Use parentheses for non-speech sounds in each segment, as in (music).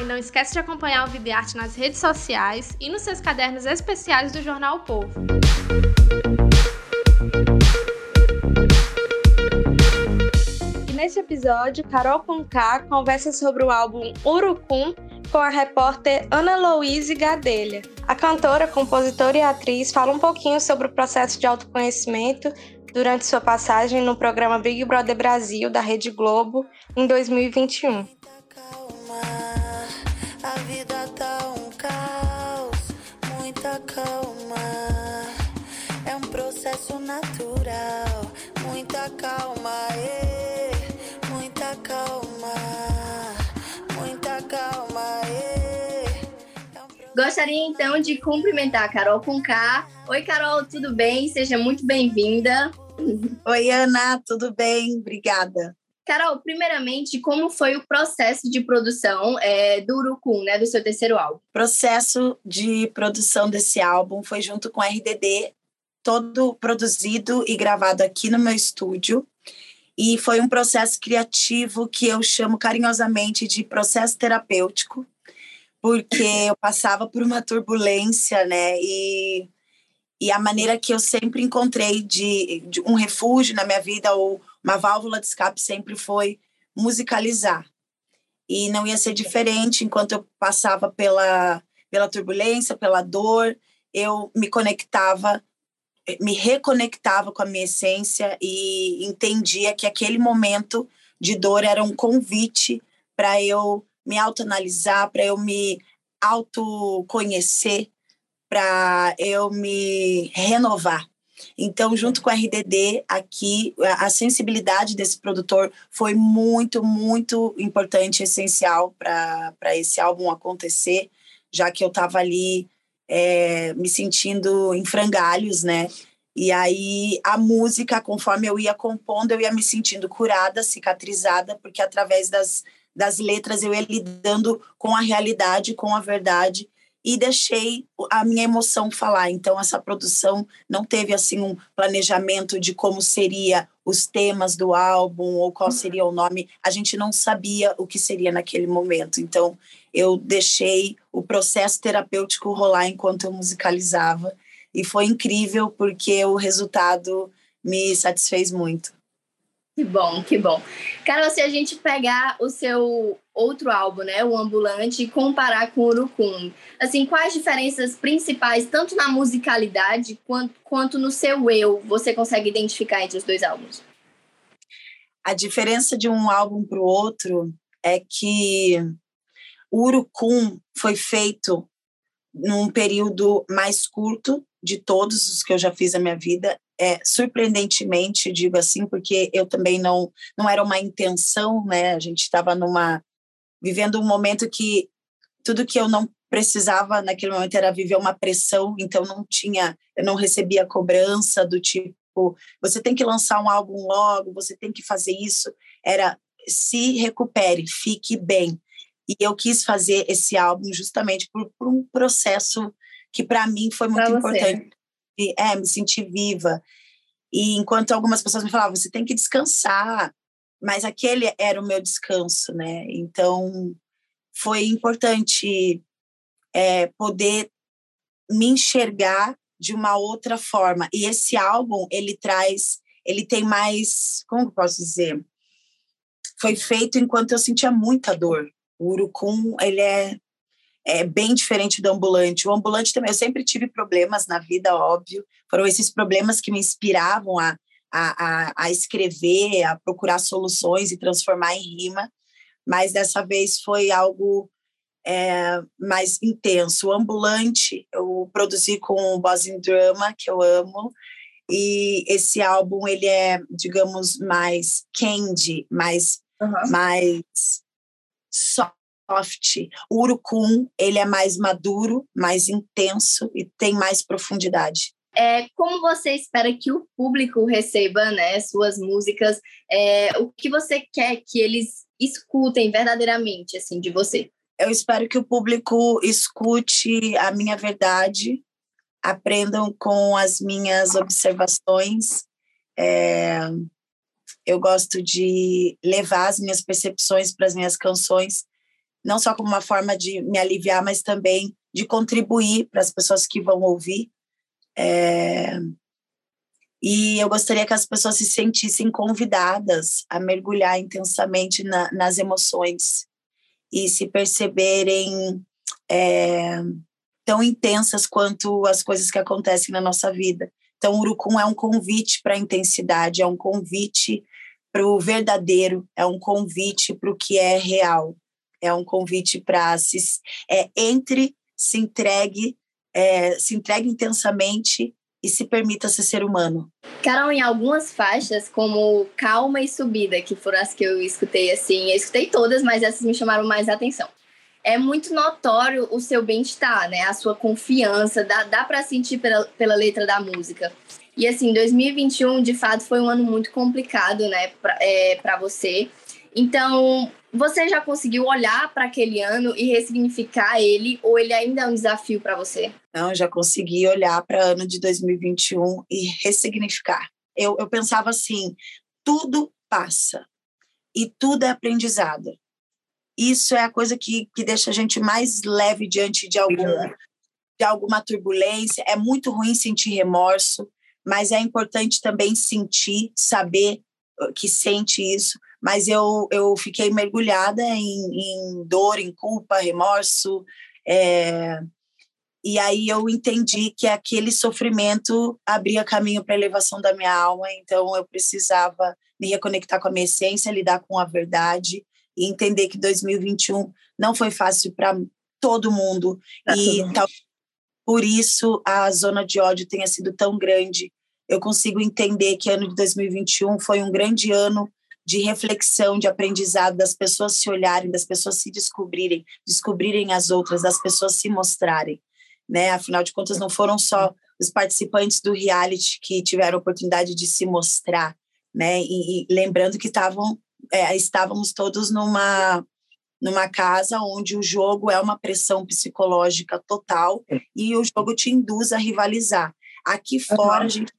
E não esquece de acompanhar o Vida e Arte nas redes sociais e nos seus cadernos especiais do jornal o Povo. E neste episódio, Carol Conká conversa sobre o álbum Urucum com a repórter Ana Louise Gadelha. A cantora, compositora e atriz fala um pouquinho sobre o processo de autoconhecimento durante sua passagem no programa Big Brother Brasil da Rede Globo em 2021. Vida tá um caos, muita calma. É um processo natural, muita calma, muita calma, muita calma. Gostaria então de cumprimentar a Carol com K. Oi, Carol, tudo bem? Seja muito bem-vinda. Oi, Ana, tudo bem? Obrigada. Carol, primeiramente, como foi o processo de produção é, do Urucum, né, do seu terceiro álbum? O processo de produção desse álbum foi junto com a RDD, todo produzido e gravado aqui no meu estúdio. E foi um processo criativo que eu chamo carinhosamente de processo terapêutico, porque (laughs) eu passava por uma turbulência, né? E, e a maneira que eu sempre encontrei de, de um refúgio na minha vida ou uma válvula de escape sempre foi musicalizar. E não ia ser diferente enquanto eu passava pela, pela turbulência, pela dor, eu me conectava, me reconectava com a minha essência e entendia que aquele momento de dor era um convite para eu me autoanalisar, para eu me autoconhecer, para eu me renovar. Então, junto com a RDD, aqui, a sensibilidade desse produtor foi muito, muito importante, essencial para esse álbum acontecer, já que eu estava ali é, me sentindo em frangalhos, né? E aí a música, conforme eu ia compondo, eu ia me sentindo curada, cicatrizada, porque através das das letras, eu ia lidando com a realidade, com a verdade e deixei a minha emoção falar. Então essa produção não teve assim um planejamento de como seria os temas do álbum ou qual seria o nome. A gente não sabia o que seria naquele momento. Então eu deixei o processo terapêutico rolar enquanto eu musicalizava e foi incrível porque o resultado me satisfez muito. Que bom, que bom. Carol, se a gente pegar o seu outro álbum, né, o Ambulante, e comparar com o Urucum, assim, quais diferenças principais, tanto na musicalidade quanto, quanto no seu eu, você consegue identificar entre os dois álbuns? A diferença de um álbum para o outro é que o Urucum foi feito num período mais curto de todos os que eu já fiz na minha vida é, surpreendentemente, digo assim, porque eu também não, não era uma intenção, né? A gente estava numa vivendo um momento que tudo que eu não precisava naquele momento era viver uma pressão, então não tinha, eu não recebia cobrança do tipo, você tem que lançar um álbum logo, você tem que fazer isso. Era se recupere, fique bem. E eu quis fazer esse álbum justamente por, por um processo que para mim foi muito importante é, me sentir viva. E enquanto algumas pessoas me falavam, você tem que descansar, mas aquele era o meu descanso, né? Então foi importante é, poder me enxergar de uma outra forma. E esse álbum ele traz, ele tem mais, como eu posso dizer? Foi feito enquanto eu sentia muita dor. O Urucum, ele é é bem diferente do ambulante. O ambulante também, eu sempre tive problemas na vida, óbvio. Foram esses problemas que me inspiravam a, a, a, escrever, a procurar soluções e transformar em rima. Mas dessa vez foi algo é, mais intenso. O ambulante eu produzi com o Bosin Drama, que eu amo. E esse álbum, ele é, digamos, mais candy, mais, uhum. mais soft. O urucum, ele é mais maduro, mais intenso e tem mais profundidade. É, como você espera que o público receba né, suas músicas? É, o que você quer que eles escutem verdadeiramente assim de você? Eu espero que o público escute a minha verdade, aprendam com as minhas observações. É, eu gosto de levar as minhas percepções para as minhas canções, não só como uma forma de me aliviar, mas também de contribuir para as pessoas que vão ouvir. É, e eu gostaria que as pessoas se sentissem convidadas a mergulhar intensamente na, nas emoções e se perceberem é, tão intensas quanto as coisas que acontecem na nossa vida. Então, o Urucum é um convite para a intensidade, é um convite para o verdadeiro, é um convite para o que é real, é um convite para se é, entre, se entregue, é, se entregue intensamente e se permita ser ser humano. Carol, em algumas faixas, como Calma e Subida, que foram as que eu escutei assim, eu escutei todas, mas essas me chamaram mais a atenção. É muito notório o seu bem-estar, né? A sua confiança, dá, dá para sentir pela, pela letra da música. E assim, 2021 de fato foi um ano muito complicado, né, para é, você. Então, você já conseguiu olhar para aquele ano e ressignificar ele, ou ele ainda é um desafio para você? Não, já consegui olhar para o ano de 2021 e ressignificar. Eu, eu pensava assim: tudo passa e tudo é aprendizado. Isso é a coisa que, que deixa a gente mais leve diante de, algum, de alguma turbulência. É muito ruim sentir remorso, mas é importante também sentir, saber que sente isso mas eu, eu fiquei mergulhada em, em dor, em culpa, remorso, é, e aí eu entendi que aquele sofrimento abria caminho para a elevação da minha alma, então eu precisava me reconectar com a minha essência, lidar com a verdade e entender que 2021 não foi fácil para todo mundo e tal, por isso a zona de ódio tenha sido tão grande. Eu consigo entender que ano de 2021 foi um grande ano de reflexão, de aprendizado, das pessoas se olharem, das pessoas se descobrirem, descobrirem as outras, das pessoas se mostrarem, né? Afinal de contas, não foram só os participantes do reality que tiveram a oportunidade de se mostrar, né? E, e lembrando que estavam, é, estávamos todos numa numa casa onde o jogo é uma pressão psicológica total e o jogo te induz a rivalizar. Aqui fora uhum. a gente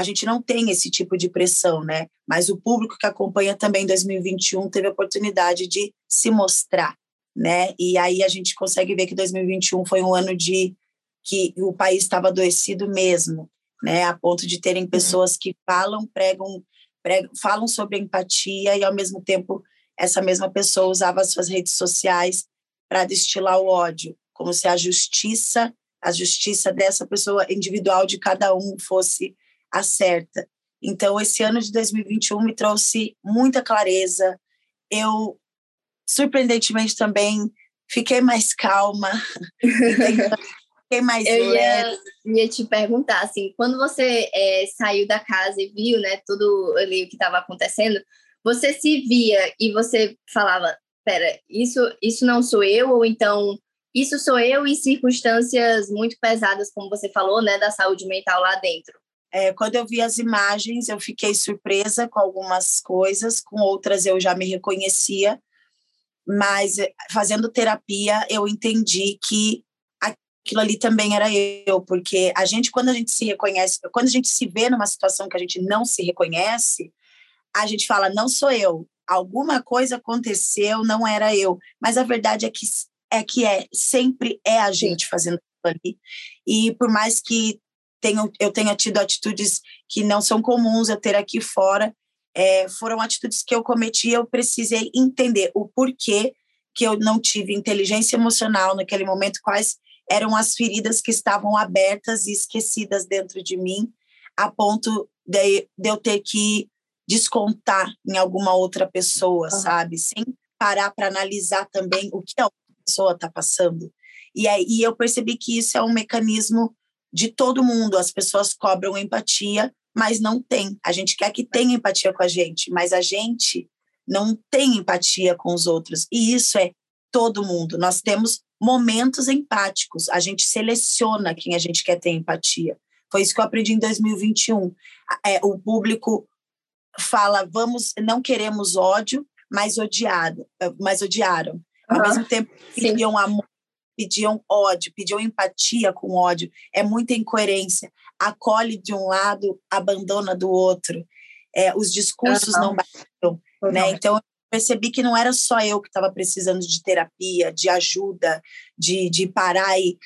a gente não tem esse tipo de pressão, né? Mas o público que acompanha também 2021 teve a oportunidade de se mostrar, né? E aí a gente consegue ver que 2021 foi um ano de que o país estava adoecido mesmo, né? A ponto de terem uhum. pessoas que falam, pregam, pregam, falam sobre empatia e ao mesmo tempo essa mesma pessoa usava as suas redes sociais para destilar o ódio, como se a justiça, a justiça dessa pessoa individual de cada um fosse acerta. Então, esse ano de 2021 me trouxe muita clareza. Eu, surpreendentemente, também fiquei mais calma, (laughs) (laughs) fiquei mais Eu ia, ia, te perguntar, assim, quando você é, saiu da casa e viu, né, tudo ali o que estava acontecendo, você se via e você falava, pera, isso, isso não sou eu, ou então isso sou eu em circunstâncias muito pesadas, como você falou, né, da saúde mental lá dentro. É, quando eu vi as imagens, eu fiquei surpresa com algumas coisas, com outras eu já me reconhecia, mas eh, fazendo terapia eu entendi que aquilo ali também era eu, porque a gente, quando a gente se reconhece, quando a gente se vê numa situação que a gente não se reconhece, a gente fala, não sou eu, alguma coisa aconteceu, não era eu, mas a verdade é que é que é sempre é a gente fazendo ali. E por mais que tenho, eu tenha tido atitudes que não são comuns eu ter aqui fora, é, foram atitudes que eu cometi, eu precisei entender o porquê que eu não tive inteligência emocional naquele momento, quais eram as feridas que estavam abertas e esquecidas dentro de mim, a ponto de, de eu ter que descontar em alguma outra pessoa, uhum. sabe? Sem parar para analisar também o que a outra pessoa está passando. E aí eu percebi que isso é um mecanismo de todo mundo. As pessoas cobram empatia, mas não tem. A gente quer que tenha empatia com a gente, mas a gente não tem empatia com os outros. E isso é todo mundo. Nós temos momentos empáticos. A gente seleciona quem a gente quer ter empatia. Foi isso que eu aprendi em 2021. É, o público fala, vamos, não queremos ódio, mas odiado, mas odiaram. Ao uhum. mesmo tempo, pediam amor, pediam ódio, pediam empatia com ódio. É muita incoerência. Acolhe de um lado, abandona do outro. É, os discursos uhum. não batem, né? Então eu percebi que não era só eu que estava precisando de terapia, de ajuda, de, de parar e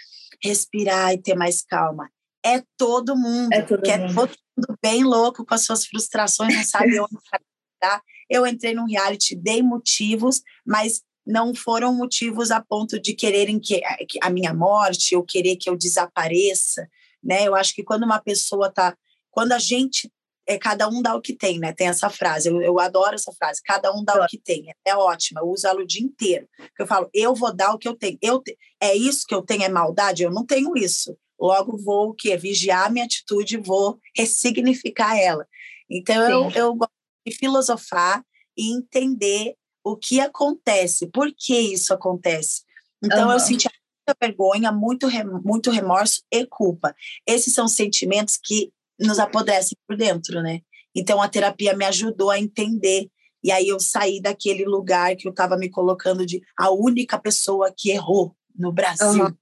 respirar e ter mais calma. É todo mundo, é todo, é mundo. É todo mundo bem louco com as suas frustrações, não sabe onde (laughs) tá. Eu entrei num reality, dei motivos, mas não foram motivos a ponto de quererem que, que a minha morte ou querer que eu desapareça, né? Eu acho que quando uma pessoa tá, quando a gente é cada um dá o que tem, né? Tem essa frase, eu, eu adoro essa frase, cada um dá o que tem, é ótima, eu uso ela o dia inteiro. Eu falo, eu vou dar o que eu tenho. Eu te, é isso que eu tenho é maldade, eu não tenho isso. Logo vou o quê? Vigiar minha atitude, vou ressignificar ela. Então eu, eu gosto de filosofar e entender o que acontece, por que isso acontece. Então uhum. eu senti muita vergonha, muito, muito remorso e culpa. Esses são sentimentos que nos apodrecem por dentro, né? Então a terapia me ajudou a entender. E aí eu saí daquele lugar que eu estava me colocando de a única pessoa que errou no Brasil, uhum.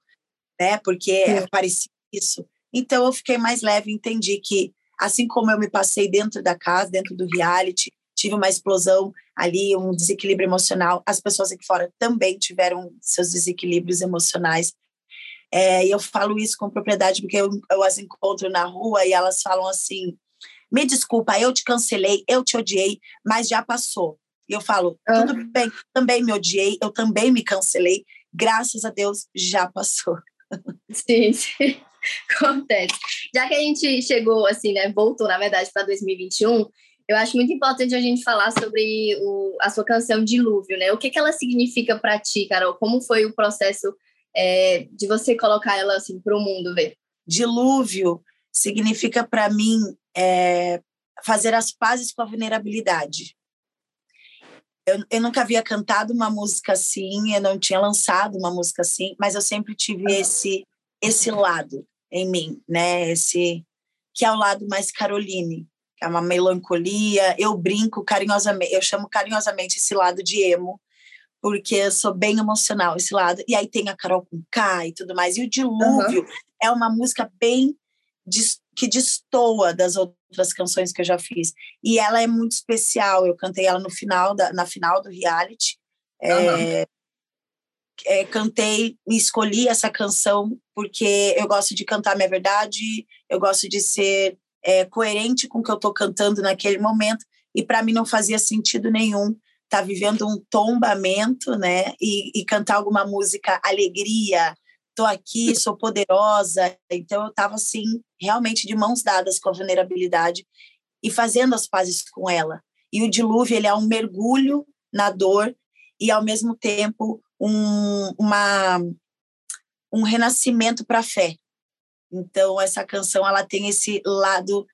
né? Porque é. parecia isso. Então eu fiquei mais leve, entendi que assim como eu me passei dentro da casa, dentro do reality, tive uma explosão ali, um desequilíbrio emocional, as pessoas aqui fora também tiveram seus desequilíbrios emocionais. É, e eu falo isso com propriedade porque eu, eu as encontro na rua e elas falam assim: me desculpa, eu te cancelei, eu te odiei, mas já passou. E eu falo: tudo ah. bem, também me odiei, eu também me cancelei, graças a Deus já passou. Sim, (laughs) sim. Acontece. Já que a gente chegou, assim, né, voltou, na verdade, para 2021, eu acho muito importante a gente falar sobre o, a sua canção Dilúvio, né? O que, que ela significa para ti, Carol? Como foi o processo é, de você colocar ela assim para o mundo ver? Dilúvio significa para mim é, fazer as pazes com a vulnerabilidade. Eu, eu, nunca havia cantado uma música assim, eu não tinha lançado uma música assim, mas eu sempre tive esse esse lado em mim, né? Esse que é o lado mais Caroline, é uma melancolia. Eu brinco carinhosamente, eu chamo carinhosamente esse lado de emo, porque eu sou bem emocional esse lado. E aí tem a Carol com K e tudo mais. E o Dilúvio uhum. é uma música bem que destoa das outras canções que eu já fiz. E ela é muito especial. Eu cantei ela no final da, na final do reality. Uhum. É, é, cantei e escolhi essa canção porque eu gosto de cantar minha verdade, eu gosto de ser é, coerente com o que eu estou cantando naquele momento. E para mim não fazia sentido nenhum tá vivendo um tombamento, né? E, e cantar alguma música alegria, tô aqui, sou poderosa. Então eu estava assim, realmente de mãos dadas com a vulnerabilidade e fazendo as pazes com ela. E o dilúvio ele é um mergulho na dor e ao mesmo tempo um, uma um renascimento para a fé. Então essa canção ela tem esse lado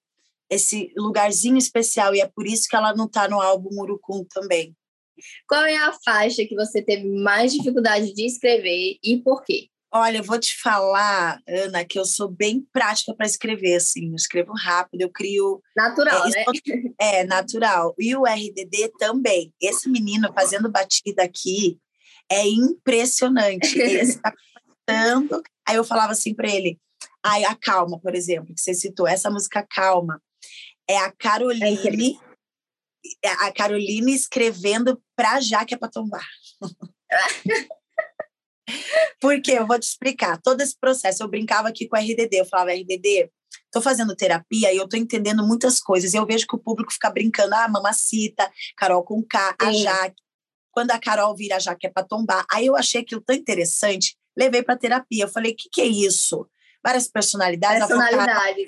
esse lugarzinho especial e é por isso que ela não está no álbum Urucum também. Qual é a faixa que você teve mais dificuldade de escrever e por quê? Olha, eu vou te falar, Ana, que eu sou bem prática para escrever, assim, eu escrevo rápido, eu crio... Natural, é, né? É, natural. E o RDD também. Esse menino fazendo batida aqui é impressionante. Ele está cantando, aí eu falava assim para ele, ai, a Calma, por exemplo, que você citou, essa música Calma, é a Caroline é a Carolina escrevendo para Jaque é para tombar. (laughs) Porque eu vou te explicar todo esse processo. Eu brincava aqui com a RDD, eu falava, RDD, estou fazendo terapia e eu estou entendendo muitas coisas. Eu vejo que o público fica brincando, ah, mamacita, Carol com K, a Jaque. Quando a Carol vira a Jaque é para tombar. Aí eu achei aquilo tão interessante, levei para terapia. Eu falei, o que, que é isso? Várias personalidades. Personalidades.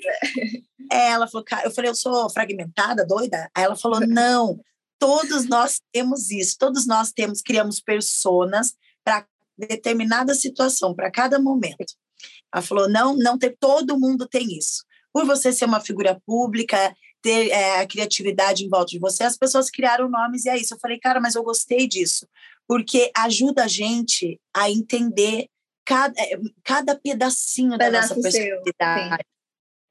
É, ela falou, cara, eu falei, eu sou fragmentada, doida? Aí ela falou, não, todos nós temos isso, todos nós temos, criamos personas para determinada situação, para cada momento. Ela falou, não, não tem, todo mundo tem isso. Por você ser uma figura pública, ter é, a criatividade em volta de você, as pessoas criaram nomes e é isso. Eu falei, cara, mas eu gostei disso, porque ajuda a gente a entender cada, é, cada pedacinho da nossa personalidade.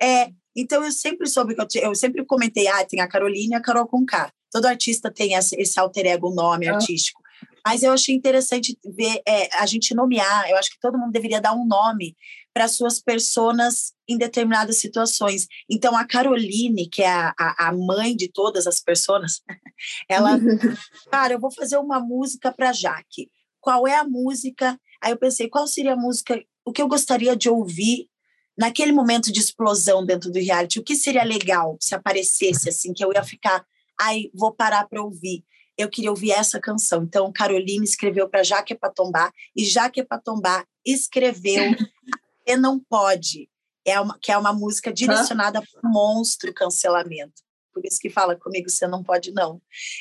É, então eu sempre soube que eu, eu sempre comentei, ah, tem a Carolina e a Carol Conká. Todo artista tem esse, esse alter ego nome ah. artístico. Mas eu achei interessante ver é, a gente nomear. Eu acho que todo mundo deveria dar um nome para suas personas em determinadas situações. Então, a Caroline, que é a, a, a mãe de todas as pessoas, (laughs) ela, (laughs) cara, eu vou fazer uma música para Jaque. Qual é a música? Aí eu pensei, qual seria a música, o que eu gostaria de ouvir naquele momento de explosão dentro do reality? O que seria legal se aparecesse assim, que eu ia ficar, ai, vou parar para ouvir eu queria ouvir essa canção. Então, Caroline escreveu para Jaque Patombá e Jaque Patombá escreveu (laughs) E Não Pode, é uma, que é uma música direcionada para o monstro cancelamento. Por isso que fala comigo, você não pode não.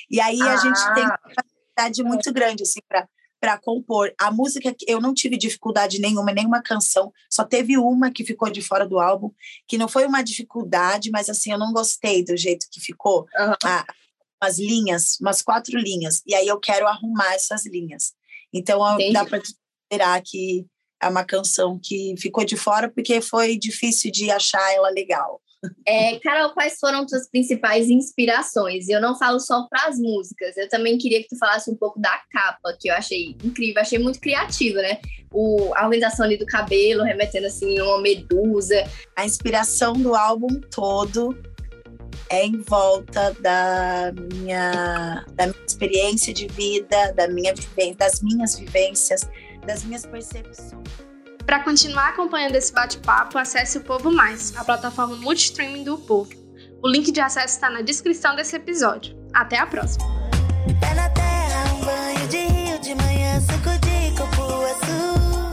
E aí a ah. gente tem uma facilidade muito grande assim para para compor. A música eu não tive dificuldade nenhuma, nenhuma canção, só teve uma que ficou de fora do álbum, que não foi uma dificuldade, mas assim, eu não gostei do jeito que ficou. Uhum. Umas linhas, umas quatro linhas, e aí eu quero arrumar essas linhas. Então Entendi. dá para esperar que é uma canção que ficou de fora porque foi difícil de achar ela legal. É, Carol, quais foram suas principais inspirações? Eu não falo só para as músicas, eu também queria que tu falasse um pouco da capa, que eu achei incrível, achei muito criativa, né? O, a organização ali do cabelo, remetendo assim uma medusa. A inspiração do álbum todo é em volta da minha, da minha experiência de vida, da minha das minhas vivências, das minhas percepções. Para continuar acompanhando esse bate-papo, acesse o Povo Mais, a plataforma multistreaming do Povo. O link de acesso está na descrição desse episódio. Até a próxima! É na terra um banho de rio de manhã, suco de coco,